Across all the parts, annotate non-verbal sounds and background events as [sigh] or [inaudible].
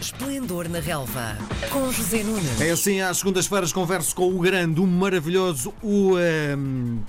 Esplendor na Relva, com José Nunes. É assim, às segundas-feiras converso com o grande, o maravilhoso, o ehm,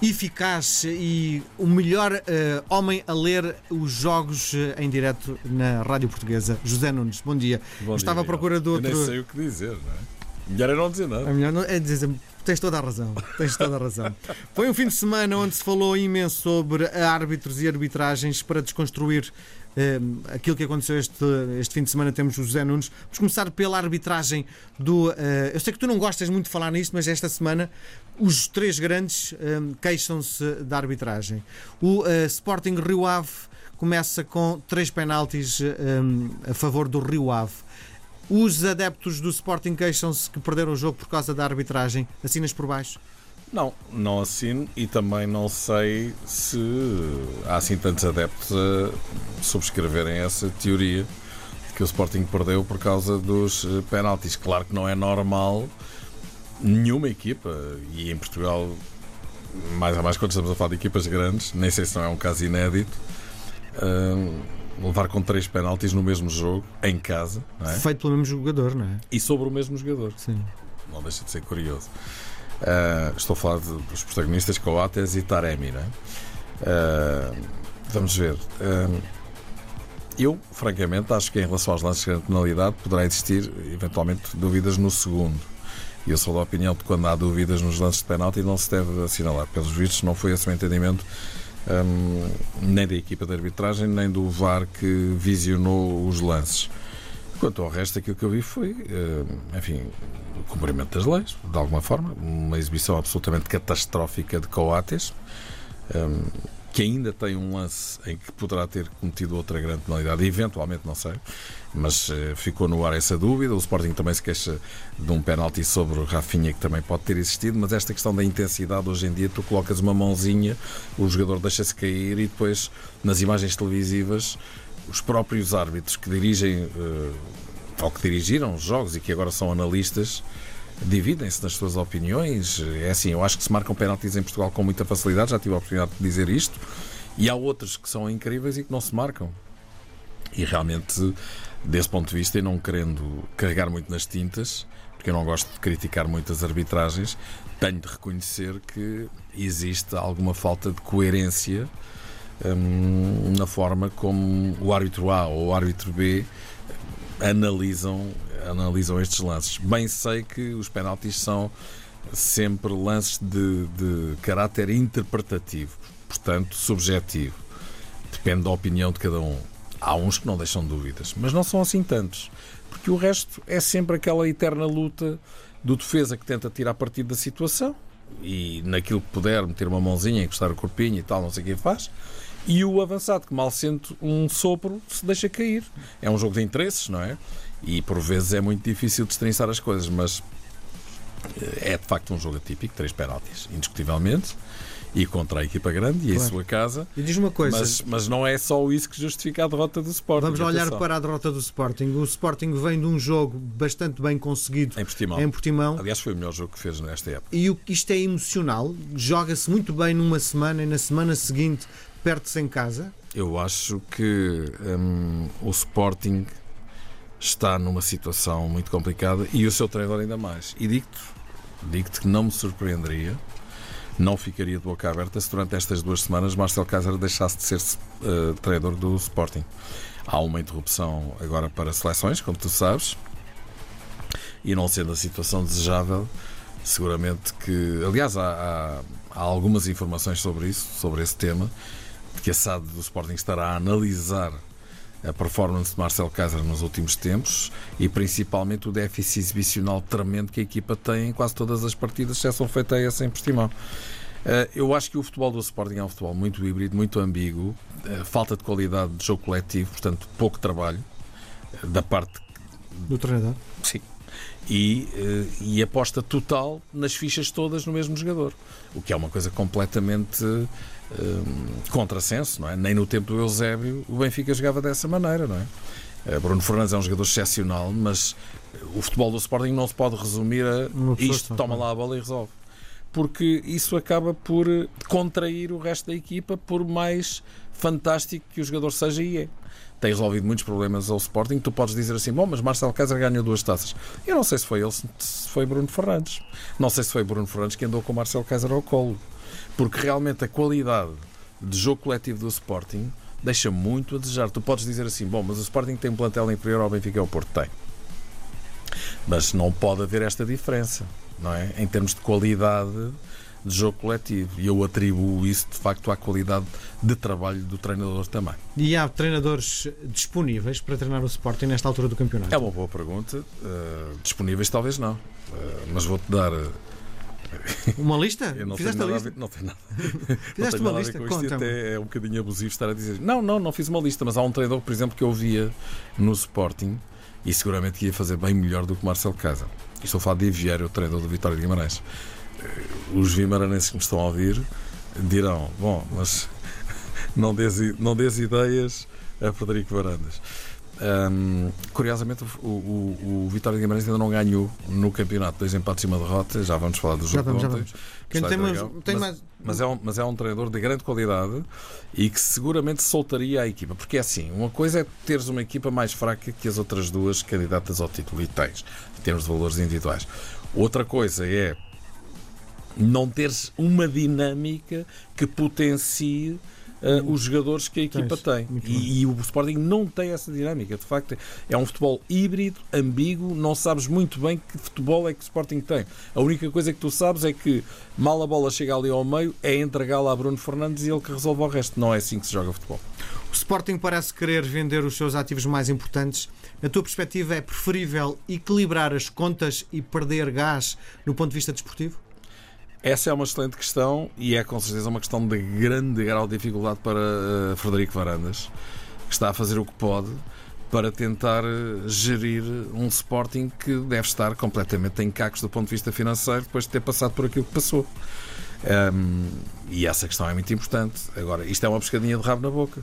eficaz e o melhor eh, homem a ler os jogos eh, em direto na Rádio Portuguesa, José Nunes. Bom dia. Bom Estava dia, à procura de Eu outro. nem sei o que dizer, não é? Melhor é não dizer nada. É melhor não é dizer tens toda a razão. Tens toda a razão. [laughs] Foi um fim de semana onde se falou imenso sobre árbitros e arbitragens para desconstruir eh, aquilo que aconteceu este, este fim de semana. Temos o José Nunes. Vamos começar pela arbitragem do. eh, eu sei que tu não gostas muito de falar nisto, mas esta semana os três grandes eh, queixam-se da arbitragem. O eh, Sporting Rio Ave começa com três penaltis eh, a favor do Rio Ave. Os adeptos do Sporting queixam-se que perderam o jogo por causa da arbitragem. Assinas por baixo? Não, não assino e também não sei se há assim tantos adeptos a subscreverem essa teoria de que o Sporting perdeu por causa dos eh, penaltis. Claro que não é normal nenhuma equipa, e em Portugal, mais a mais quando estamos a falar de equipas grandes, nem sei se não é um caso inédito, ah, levar com três penaltis no mesmo jogo, em casa, é? Feito pelo mesmo jogador, não é? e sobre o mesmo jogador. Sim. não deixa de ser curioso. Ah, estou a falar de- dos protagonistas Coates e Taremi? Ah, vamos ver. Ah, eu, francamente, acho que em relação aos lances de grande penalidade poderá existir, eventualmente, dúvidas no segundo. E eu sou da opinião de quando há dúvidas nos lances de penalti não se deve assinalar. Pelos vistos, não foi esse o entendimento hum, nem da equipa de arbitragem, nem do VAR que visionou os lances. Quanto ao resto, aquilo que eu vi foi, hum, enfim, o cumprimento das leis, de alguma forma. Uma exibição absolutamente catastrófica de Coates, hum, que ainda tem um lance em que poderá ter cometido outra grande penalidade, eventualmente, não sei, mas eh, ficou no ar essa dúvida. O Sporting também se queixa de um penalti sobre o Rafinha, que também pode ter existido, mas esta questão da intensidade, hoje em dia, tu colocas uma mãozinha, o jogador deixa-se cair e depois, nas imagens televisivas, os próprios árbitros que dirigem eh, ou que dirigiram os jogos e que agora são analistas dividem-se nas suas opiniões. É assim, eu acho que se marcam penaltis em Portugal com muita facilidade, já tive a oportunidade de dizer isto, e há outros que são incríveis e que não se marcam. E realmente, desse ponto de vista, e não querendo carregar muito nas tintas, porque eu não gosto de criticar muitas arbitragens, tenho de reconhecer que existe alguma falta de coerência hum, na forma como o árbitro A ou o árbitro B analisam, analisam estes lances. Bem sei que os penaltis são sempre lances de, de caráter interpretativo, portanto subjetivo. Depende da opinião de cada um. Há uns que não deixam dúvidas, mas não são assim tantos, porque o resto é sempre aquela eterna luta do defesa que tenta tirar partido da situação e naquilo que puder meter uma mãozinha, encostar o corpinho e tal, não sei o que faz. E o avançado, que mal sente um sopro, se deixa cair. É um jogo de interesses, não é? E por vezes é muito difícil destrinçar as coisas, mas eh, é de facto um jogo atípico, três penaltis, indiscutivelmente, e contra a equipa grande e em Claro. sua casa. E diz uma coisa. Mas, mas não é só isso que justifica a derrota do Sporting. Vamos olhar atenção. para a derrota do Sporting. O Sporting vem de um jogo bastante bem conseguido Em Portimão. em Portimão. Aliás, foi o melhor jogo que fez nesta época. E o- isto é emocional. Joga-se muito bem numa semana e na semana seguinte perde-se em casa. Eu acho que hum, o Sporting está numa situação muito complicada e o seu treinador ainda mais. E digo-te, digo-te que não me surpreenderia, não ficaria de boca aberta se durante estas duas semanas Marcel Kaiser deixasse de ser eh, treinador do Sporting. Há uma interrupção agora para seleções, como tu sabes, e não sendo a situação desejável, seguramente que. Aliás, há, há- há algumas informações sobre isso, sobre esse tema, de que a SAD do Sporting estará a analisar a performance de Marcel Kaiser nos últimos tempos e principalmente o déficit exibicional tremendo que a equipa tem em quase todas as partidas, exceção feita a essa em Portimão. Eh, Eu acho que o futebol do Sporting é um futebol muito híbrido, muito ambíguo, eh, falta de qualidade de jogo coletivo, portanto, pouco trabalho eh, da parte Do treinador. Sim. E, e aposta total nas fichas todas no mesmo jogador. O que é uma coisa completamente eh, contrassenso, não é? Nem no tempo do Eusébio o Benfica jogava dessa maneira, não é? Eh, Bruno Fernandes é um jogador excepcional, mas o futebol do Sporting não se pode resumir a isto, toma claro. lá a bola e resolve. Porque isso acaba por eh, contrair o resto da equipa, por mais fantástico que o jogador seja e é. tem resolvido muitos problemas ao Sporting. Tu podes dizer assim: bom, mas Marcelo Kaiser ganhou duas taças. Eu não sei se foi ele, se foi Bruno Fernandes. Não sei se foi Bruno Fernandes que andou com o Marcelo Kaiser ao colo. Porque realmente a qualidade de jogo coletivo do Sporting deixa muito a desejar. Tu podes dizer assim: bom, mas o Sporting tem um plantel inferior ao Benfica e ao Porto. Tem. Mas não pode haver esta diferença, não é? Em termos de qualidade de jogo coletivo. E eu atribuo isso, de facto, à qualidade de trabalho do treinador também. E há treinadores disponíveis para treinar o Sporting nesta altura do campeonato? É uma boa pergunta. Uh, disponíveis, talvez não. Uh, mas vou-te dar. Uma lista? Eu não Fizeste a lista? A ver, não tem nada. [laughs] Fizeste uma lista? com isto. Até é um bocadinho abusivo estar a dizer. Não, não, não fiz uma lista, mas há um treinador, por exemplo, que eu via no Sporting e seguramente ia fazer bem melhor do que Marcelo Casa. Estou a falar de Vieira, o treinador do Vitória de Guimarães. Eh, Os vimaranenses que me estão a ouvir dirão: bom, mas [laughs] não dês, não dês ideias a Frederico Varandas. Hum, curiosamente, o, o, o Vitória de Guimarães ainda não ganhou no campeonato. Dois empates e uma derrota. Já vamos falar do jogo Já vamos, já vamos. Tem, mais, tem Mas- mais. mas é, um, mas é um treinador de grande qualidade e que seguramente soltaria a equipa. Porque é assim: uma coisa é teres uma equipa mais fraca que as outras duas candidatas ao título e tens, em termos de valores individuais. Outra coisa é não teres uma dinâmica que potencie uh, os jogadores que a equipa tem. bem. E, e o Sporting não tem essa dinâmica. De facto, é um futebol híbrido, ambíguo, não sabes muito bem que futebol é que o Sporting tem. A única coisa que tu sabes é que mal a bola chega ali ao meio, é entregá-la a Bruno Fernandes e ele que resolve o resto. Não é assim que se joga futebol. O Sporting parece querer vender os seus ativos mais importantes. Na tua perspectiva, é preferível equilibrar as contas e perder gás no ponto de vista desportivo? Essa é uma excelente questão e é com certeza uma questão de grande grau de dificuldade para eh, Frederico Varandas, que está a fazer o que pode para tentar eh, gerir um Sporting que deve estar completamente em cacos do ponto de vista financeiro depois de ter passado por aquilo que passou. Ahm, e essa questão é muito importante. Agora, isto é uma pescadinha de rabo na boca.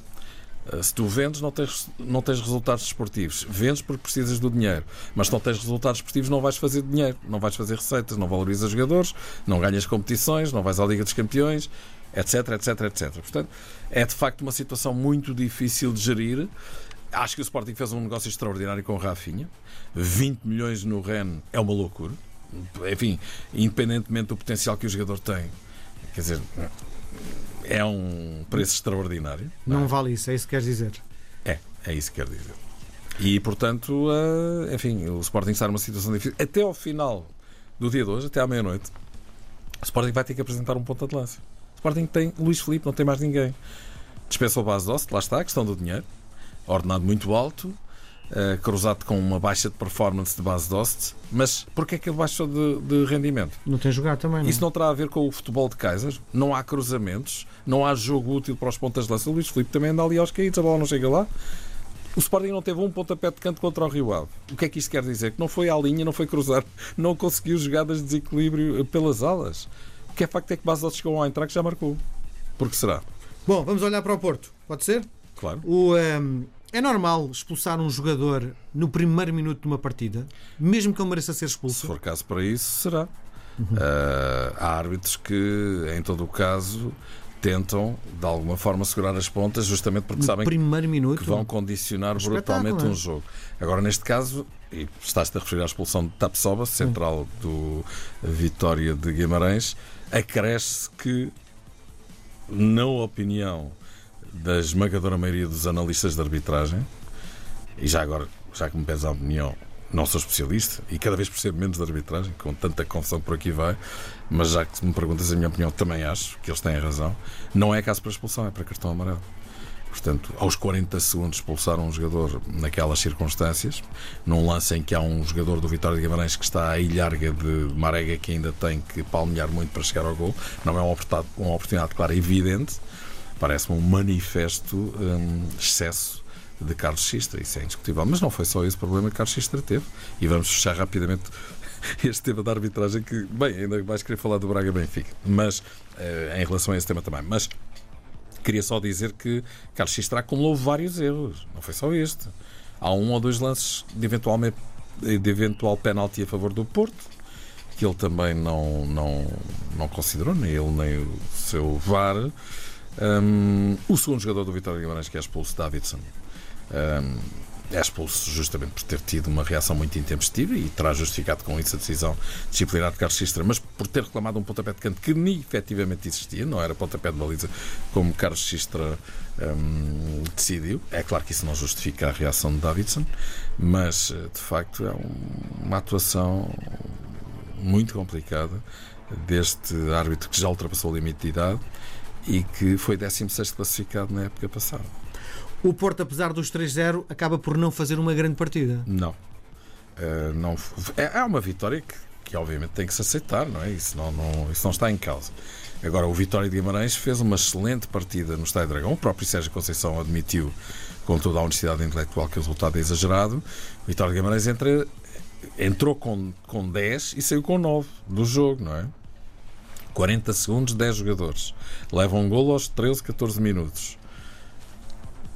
Uh, Se tu vendes, não tens, não tens resultados desportivos. Vendes porque precisas do dinheiro. Mas se não tens resultados desportivos, não vais fazer dinheiro, não vais fazer receitas, não valorizas jogadores, não ganhas competições, não vais à Liga dos Campeões, etc, etc, etc. Portanto, é de facto uma situação muito difícil de gerir. Acho que o Sporting fez um negócio extraordinário com o Rafinha. 20 milhões no Ren é uma loucura. Enfim, independentemente do potencial que o jogador tem, quer dizer, é um preço extraordinário. não é? Não vale isso, é isso que queres dizer. É, é isso que quero dizer. E, portanto, eh, enfim, o Sporting está numa situação difícil. Até ao final do dia de hoje, até à meia-noite, o Sporting vai ter que apresentar um ponta de lança. O Sporting tem Luís Filipe, não tem mais ninguém. Dispensou o base de Oste, lá está, a questão do dinheiro. Ordenado muito alto, eh, cruzado com uma baixa de performance de base de Oste. Mas porquê é que ele baixou de, de rendimento? Não tem jogado também, não? Isso não terá a ver com o futebol de Kaiser? Não há cruzamentos? Não há jogo útil para os pontas de lança? O Luís Filipe também anda ali aos caídos, a bola não chega lá. O Sporting não teve um pontapé de canto contra o Rio Ave. O que é que isto quer dizer? Que não foi à linha, não foi cruzar, [laughs] não conseguiu jogadas de desequilíbrio pelas alas. O que é facto é que Basel chegou ao entrar que já marcou. Porque será? Bom, vamos olhar para o Porto. Pode ser? Claro. O, ehm, é normal expulsar um jogador no primeiro minuto de uma partida, mesmo que ele mereça ser Se expulso? for caso para isso, será. Ah, há árbitros que, em todo o caso, tentam, de alguma forma, segurar as pontas, justamente porque No sabem minuto? que vão condicionar brutalmente é? um jogo. Agora, neste caso, e estás-te a referir à expulsão de Tapsoba, central do Vitória de Guimarães, acresce que, na opinião da esmagadora maioria dos analistas de arbitragem, e já agora, já que me pedes a opinião, não sou especialista e cada vez percebo menos de arbitragem, com tanta confusão por aqui vai, mas já que me perguntas a minha opinião, também acho que eles têm razão. Não é caso para expulsão, é para cartão amarelo. Portanto, aos 40 segundos expulsaram um jogador naquelas circunstâncias, num lance em que há um jogador do Vitória de Guimarães que está à ilharga de Marega que ainda tem que palmear muito para chegar ao gol. Não é uma oportunidade, uma oportunidade clara, evidente. Parece-me um manifesto hum, excesso de Carlos Xistra, isso é indiscutível. Mas não foi só esse problema que Carlos Xistra teve. E vamos fechar rapidamente [laughs] este tema da arbitragem que, bem, ainda vais querer falar do Braga Benfica, mas eh, em relação a esse tema também. Mas queria só dizer que Carlos Xistra acumulou vários erros, não foi só este. Há um ou dois lances de, eventualmente, de eventual penalti a favor do Porto, que ele também não, não, não considerou, nem ele nem o seu VAR. Hum, o segundo jogador do Vitória Guimarães, que é expulso, Davidson, Um, é expulso justamente por ter tido uma reação muito intempestiva e terá justificado com isso a decisão disciplinar de Carlos Sistra, mas por ter reclamado um pontapé de canto que nem efetivamente existia, não era pontapé de baliza como Carlos Sistra um, decidiu. É claro que isso não justifica a reação de Davidson, mas de facto é um, uma atuação muito complicada deste árbitro que já ultrapassou o limite de idade e que foi 16 classificado na época passada. O Porto, apesar dos 3-0, acaba por não fazer uma grande partida. Não. Uh, não é, é uma vitória que, que, obviamente tem que se aceitar, não é? Isso não, não, isso não está em causa. Agora, o Vitória de Guimarães fez uma excelente partida no Estádio Dragão. O próprio Sérgio Conceição admitiu, com toda a honestidade intelectual, que o resultado é exagerado. O Vitória de Guimarães entra, entrou com, com 10 e saiu com 9 do jogo, não é? 40 segundos, 10 jogadores. Levam um golo aos 13, 14 minutos.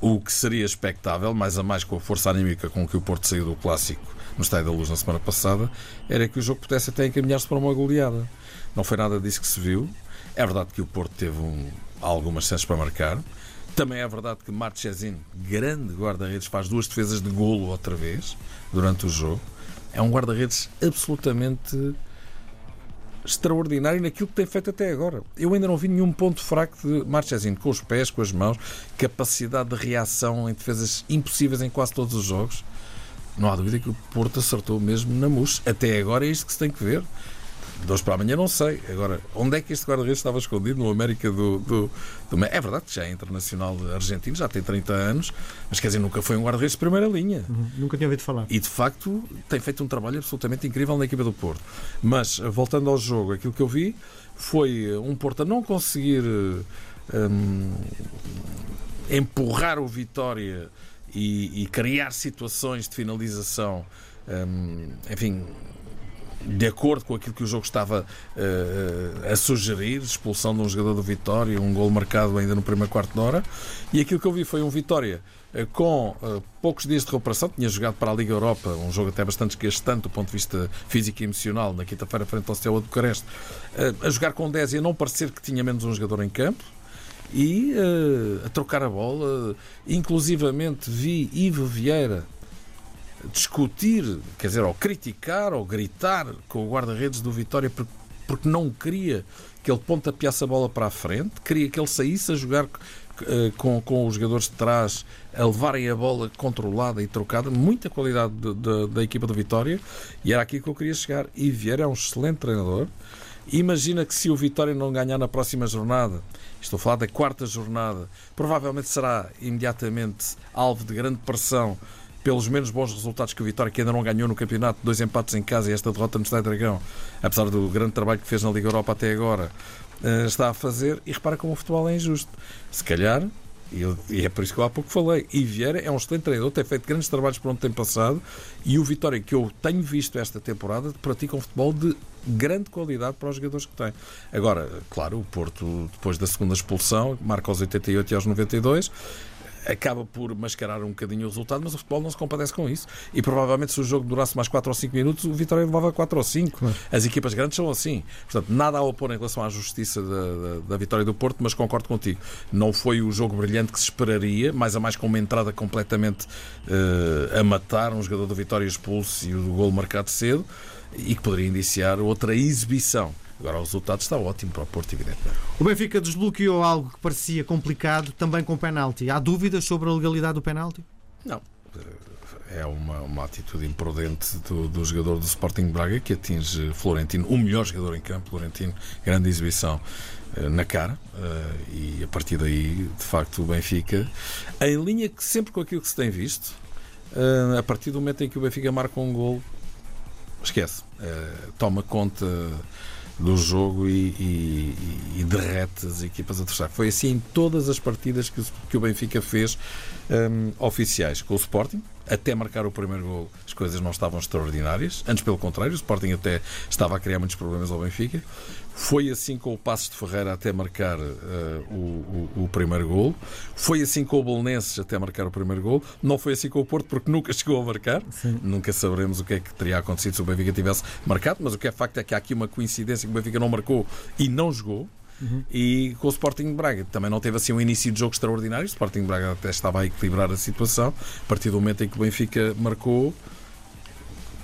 O que seria expectável, mais a mais com a força anímica com que o Porto saiu do clássico no Estádio da Luz na semana passada, era que o jogo pudesse até encaminhar-se para uma goleada. Não foi nada disso que se viu. É verdade que o Porto teve um, algumas chances para marcar. Também é verdade que Marchesin, grande guarda-redes, faz duas defesas de golo outra vez durante o jogo. É um guarda-redes absolutamente extraordinário naquilo que tem feito até agora. Eu ainda não vi nenhum ponto fraco de Marchesin, com os pés, com as mãos, capacidade de reação em defesas impossíveis em quase todos os jogos. Não há dúvida que o Porto acertou mesmo na mousse. Até agora é isto que se tem que ver. De hoje para amanhã não sei. Agora, onde é que este guarda-redes estava escondido? No América do, do, do, É verdade que já é internacional argentino, já tem 30 anos, mas quer dizer, nunca foi um guarda-redes de primeira linha. Uhum, nunca tinha ouvido falar. E de facto tem feito um trabalho absolutamente incrível na equipa do Porto. Mas, voltando ao jogo, aquilo que eu vi foi um Porto a não conseguir hum, empurrar o Vitória e, e, criar situações de finalização. Hum, enfim, de acordo com aquilo que o jogo estava uh, a sugerir, expulsão de um jogador do Vitória, um gol marcado ainda no primeiro quarto de hora, e aquilo que eu vi foi um Vitória uh, com uh, poucos dias de recuperação, tinha jogado para a Liga Europa, um jogo até bastante desgastante do ponto de vista físico e emocional, na quinta-feira frente ao Steaua de Bucareste, a jogar com 10 e a não parecer que tinha menos um jogador em campo, e a trocar a bola, inclusivamente vi Ivo Vieira discutir, quer dizer, ou criticar ou gritar com o guarda-redes do Vitória porque, não queria que ele pontapeasse a bola para a frente, queria que ele saísse a jogar uh, com, com os jogadores de trás a levarem a bola controlada e trocada, muita qualidade de, de, da equipa do Vitória, e era aqui que eu queria chegar. E Vieira é um excelente treinador. Imagina que se o Vitória não ganhar na próxima jornada, estou a falar da quarta jornada, provavelmente será imediatamente alvo de grande pressão pelos menos bons resultados que o Vitória, que ainda não ganhou no campeonato, dois empates em casa e esta derrota no Estádio Dragão, apesar do grande trabalho que fez na Liga Europa até agora, eh, está a fazer. E repara como o futebol é injusto. Se calhar, e é por isso que eu há pouco falei, e Vieira é um excelente treinador, tem feito grandes trabalhos por onde tem passado, e o Vitória, que eu tenho visto esta temporada, pratica um futebol de grande qualidade para os jogadores que tem. Agora, claro, o Porto, depois da segunda expulsão, marca aos 88 e aos 92 acaba por mascarar um bocadinho o resultado, mas o futebol não se compadece com isso. E provavelmente se o jogo durasse mais 4 ou 5 minutos, o Vitória levava 4 ou 5. Claro. As equipas grandes são assim. Portanto, nada a opor em relação à justiça da, da, da, vitória do Porto, mas concordo contigo. Não foi o jogo brilhante que se esperaria, mais a mais com uma entrada completamente uh, a matar, um jogador do Vitória expulso e o gol marcado cedo, e que poderia iniciar outra exibição Agora o resultado está ótimo para o Porto, evidentemente. O Benfica desbloqueou algo que parecia complicado também com penalti. Há dúvidas sobre a legalidade do penalti? Não. É uma, uma atitude imprudente do, do jogador do Sporting Braga que atinge Florentino, o melhor jogador em campo, Florentino, grande exibição eh, na cara eh, e a partir daí, de facto, o Benfica, em linha que sempre com aquilo que se tem visto, eh, a partir do momento em que o Benfica marca um gol, esquece, toma conta do jogo e, e, e, derrete as equipas adversárias. Foi assim em todas as partidas que, que o Benfica fez um, oficiais com o Sporting. Até marcar o primeiro gol, as coisas não estavam extraordinárias. Antes, pelo contrário, o Sporting até estava a criar muitos problemas ao Benfica. Foi assim com o Passos de Ferreira até marcar uh, o, o, o, primeiro gol. Foi assim com o Bolonenses até marcar o primeiro gol. Não foi assim com o Porto porque [laughs] nunca chegou a marcar. Sim. Nunca saberemos o que é que teria acontecido se o Benfica tivesse marcado. Mas o que é facto é que há aqui uma coincidência que o Benfica não marcou e não jogou. e com o Sporting de Braga. Também não teve assim um início de jogo extraordinário. O Sporting de Braga até estava a equilibrar a situação. A partir do momento em que o Benfica marcou,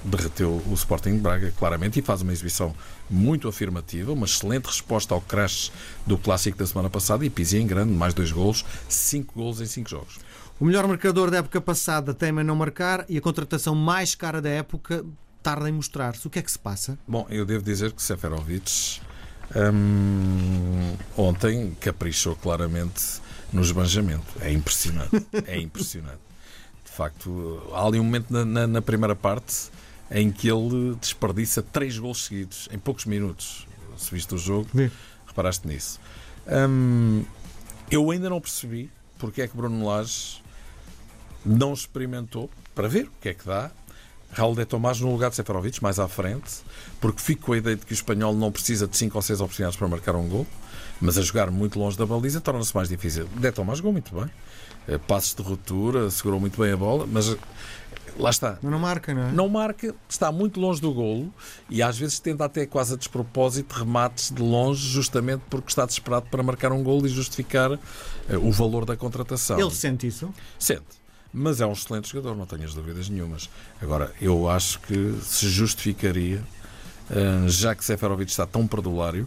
derreteu o Sporting de Braga, claramente, e faz uma exibição muito afirmativa, uma excelente resposta ao crash do clássico da semana passada e pisa em grande, mais dois golos, cinco golos em cinco jogos. O melhor marcador da época passada tema não marcar e a contratação mais cara da época tarda em mostrar-se. O que é que se passa? Bom, eu devo dizer que Seferovic hum, ontem caprichou claramente no esbanjamento. É impressionante. É impressionante. De facto, há ali um momento na, na, na primeira parte em que ele desperdiça três gols seguidos em poucos minutos. Se viste o jogo, Vi. reparaste nisso. Hum, eu ainda não percebi porque é que Bruno Lage não experimentou para ver o que é que dá. Raul de Tomás no lugar de Seferovic, mais à frente, porque fico com a ideia de que o espanhol não precisa de 5 ou 6 oportunidades para marcar um gol, mas a jogar muito longe da baliza torna-se mais difícil. De Tomás jogou muito bem, Eh, passos de ruptura, segurou muito bem a bola, mas eh, lá está. Mas não marca, não é? Não marca, está muito longe do golo e às vezes tenta até quase a despropósito remates de longe, justamente porque está desesperado para marcar um golo e justificar eh, o valor da contratação. Ele sente isso. Sente. Mas é um excelente jogador, não tenhas dúvidas nenhumas. Agora, eu acho que se justificaria, já que Seferovic está tão perdulário,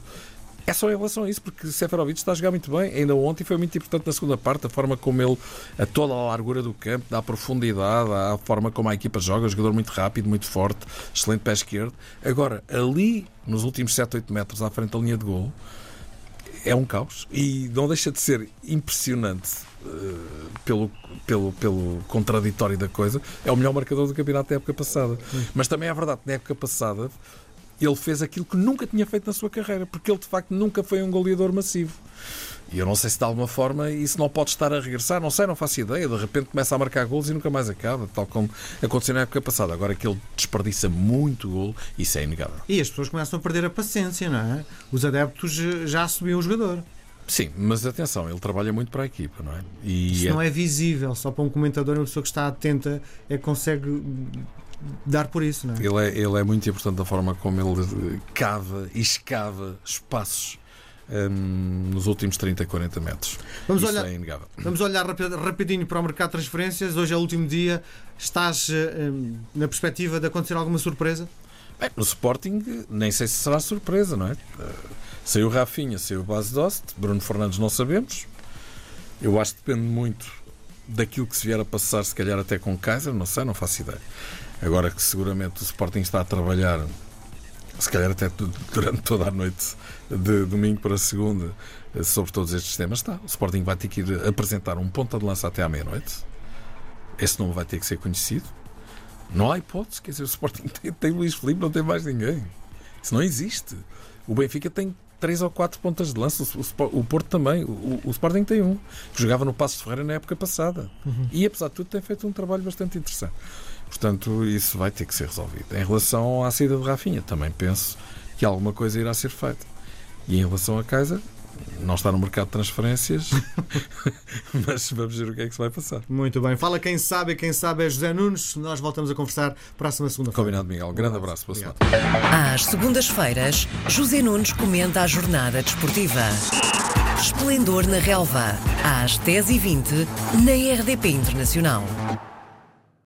é só em relação a isso, porque Seferovic está a jogar muito bem. Ainda ontem foi muito importante na segunda parte, a forma como ele, a toda a largura do campo, dá profundidade, a forma como a equipa joga, um jogador muito rápido, muito forte, excelente pé esquerdo. Agora, ali, nos últimos 7, 8 metros à frente da linha de gol, é um caos e não deixa de ser impressionante eh, pelo, pelo, pelo contraditório da coisa. É o melhor marcador do campeonato da época passada. Mas também é verdade que na época passada ele fez aquilo que nunca tinha feito na sua carreira, porque ele de facto nunca foi um goleador massivo. E eu não sei se de alguma forma isso não pode estar a regressar, não sei, não faço ideia. De repente começa a marcar golos e nunca mais acaba, tal como aconteceu na época passada. Agora que ele desperdiça muito golo, isso é inegável. E as pessoas começam a perder a paciência, não é? Os adeptos eh, já subiam o jogador. Sim, mas atenção, ele trabalha muito para a equipa, não é? E Isso não é visível, só para um comentador, uma pessoa que está atenta é que consegue dar por isso, não é? Ele é, ele é muito importante da forma como ele cava e escava espaços hum, nos últimos 30, 40 metros. Vamos Isso olhar- é inegável. Vamos olhar rapi- rapidinho para o mercado de transferências. Hoje é o último dia. Estás eh, hum, na perspectiva de acontecer alguma surpresa? Bem, no Sporting, nem sei se será surpresa, não é? Uh, Saiu Rafinha, saiu Base Dost, Bruno Fernandes não sabemos. Eu acho que depende muito daquilo que se vier a passar, se calhar até com Kaiser, não sei, não faço ideia. Agora que seguramente o Sporting está a trabalhar, se calhar até durante toda a noite de domingo para segunda, eh, sobre todos estes temas, está. O Sporting vai ter que ir apresentar um ponta de lança até à meia-noite. Esse nome vai ter que ser conhecido. Não há hipótese, quer dizer, o Sporting [laughs] tem, tem Luís Filipe, não tem mais ninguém. Isso não existe. O Benfica tem três ou quatro pontas de lança, o, o Porto também, o, o Sporting tem um, que jogava no Passo de Ferreira na época passada. E apesar de tudo, tem feito um trabalho bastante interessante. Portanto, isso vai ter que ser resolvido. Em relação à saída de Rafinha, também penso que alguma coisa irá ser feita. E em relação a Kaiser, não está no mercado de transferências, [laughs] mas vamos ver o que é que se vai passar. Muito bem. Fala quem sabe, e quem sabe é José Nunes. Nós voltamos a conversar próxima segunda-feira. Combinado, Miguel. Grande abraço. Boa semana. Às segundas-feiras, José Nunes comenta a jornada desportiva. Esplendor na Relva, às 10h20, na RDP Internacional.